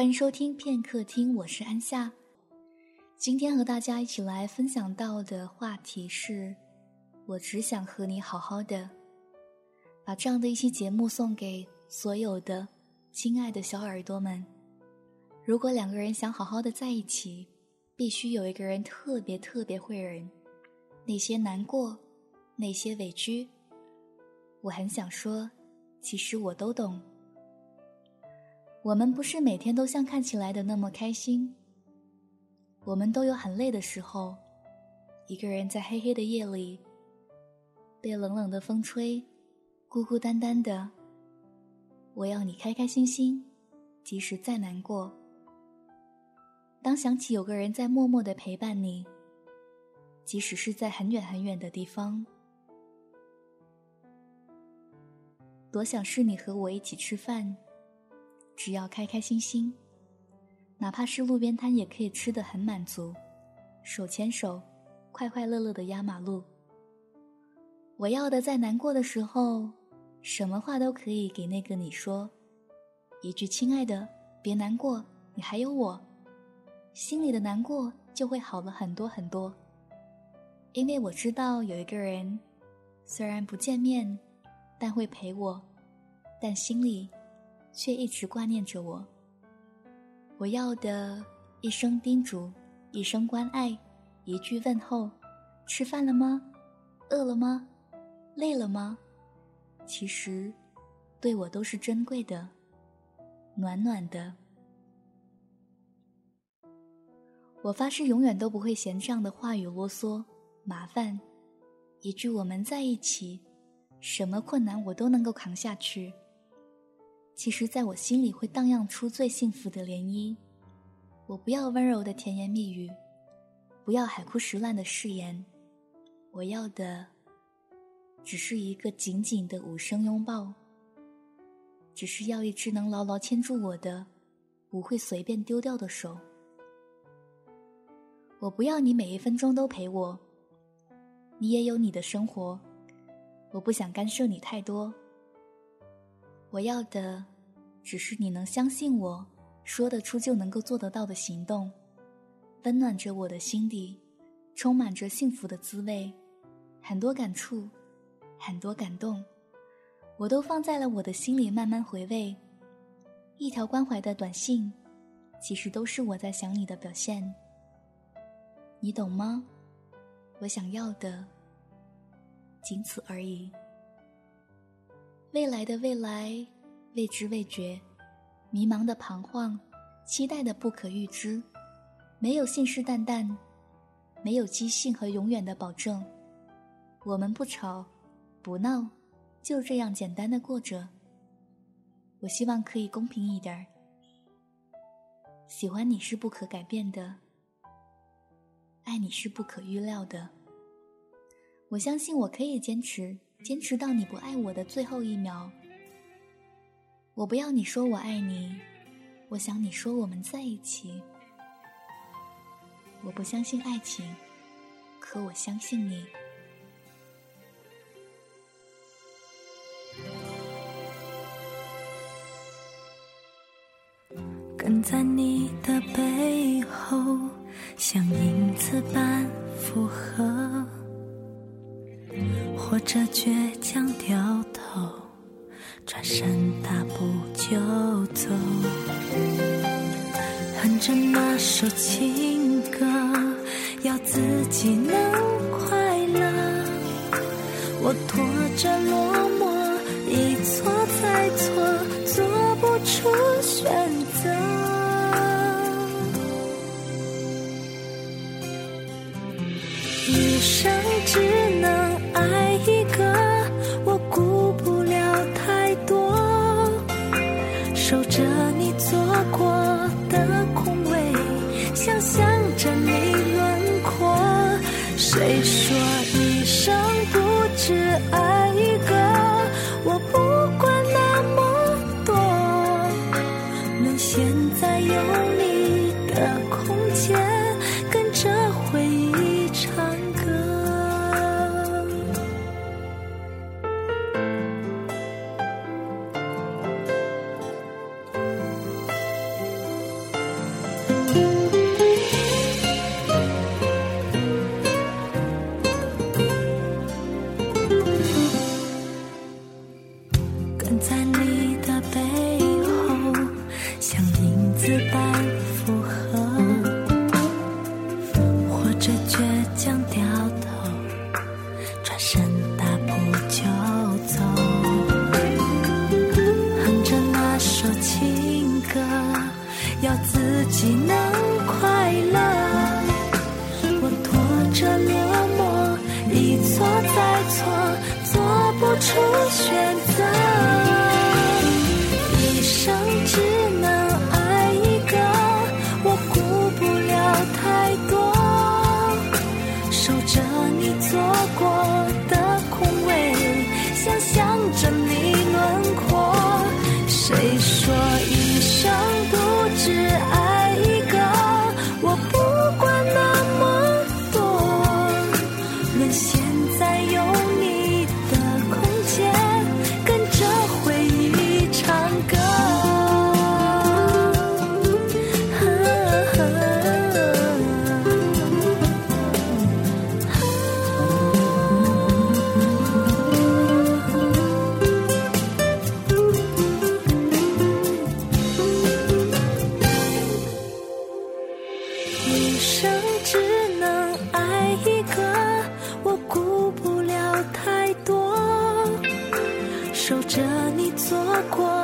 欢迎收听片刻听，我是安夏。今天和大家一起来分享到的话题是：我只想和你好好的。把这样的一期节目送给所有的亲爱的小耳朵们。如果两个人想好好的在一起，必须有一个人特别特别会忍，那些难过，那些委屈。我很想说，其实我都懂。我们不是每天都像看起来的那么开心，我们都有很累的时候，一个人在黑黑的夜里，被冷冷的风吹，孤孤单单的。我要你开开心心，即使再难过。当想起有个人在默默的陪伴你，即使是在很远很远的地方，多想是你和我一起吃饭。只要开开心心，哪怕是路边摊也可以吃得很满足，手牵手，快快乐乐的压马路。我要的在难过的时候，什么话都可以给那个你说，一句“亲爱的，别难过，你还有我”，心里的难过就会好了很多很多。因为我知道有一个人，虽然不见面，但会陪我，但心里。却一直挂念着我。我要的一声叮嘱，一声关爱，一句问候：吃饭了吗？饿了吗？累了吗？其实，对我都是珍贵的，暖暖的。我发誓永远都不会嫌这样的话语啰嗦、麻烦。一句“我们在一起”，什么困难我都能够扛下去。其实，在我心里会荡漾出最幸福的涟漪。我不要温柔的甜言蜜语，不要海枯石烂的誓言，我要的，只是一个紧紧的无声拥抱。只是要一只能牢牢牵住我的，不会随便丢掉的手。我不要你每一分钟都陪我，你也有你的生活，我不想干涉你太多。我要的，只是你能相信我说得出就能够做得到的行动，温暖着我的心底，充满着幸福的滋味，很多感触，很多感动，我都放在了我的心里慢慢回味。一条关怀的短信，其实都是我在想你的表现。你懂吗？我想要的，仅此而已。未来的未来，未知未觉，迷茫的彷徨，期待的不可预知，没有信誓旦旦，没有机信和永远的保证。我们不吵，不闹，就这样简单的过着。我希望可以公平一点儿。喜欢你是不可改变的，爱你是不可预料的。我相信我可以坚持。坚持到你不爱我的最后一秒。我不要你说我爱你，我想你说我们在一起。我不相信爱情，可我相信你。跟在你的背后，像影子般附和。或者倔强掉头，转身大步就走，哼着那首情歌，要自己能快乐。我拖着落寞，一错再错，做不出选择。一生只能。爱一守着你做过的空位，想象着你轮廓。谁说一生不知爱在你的背后。过的空位。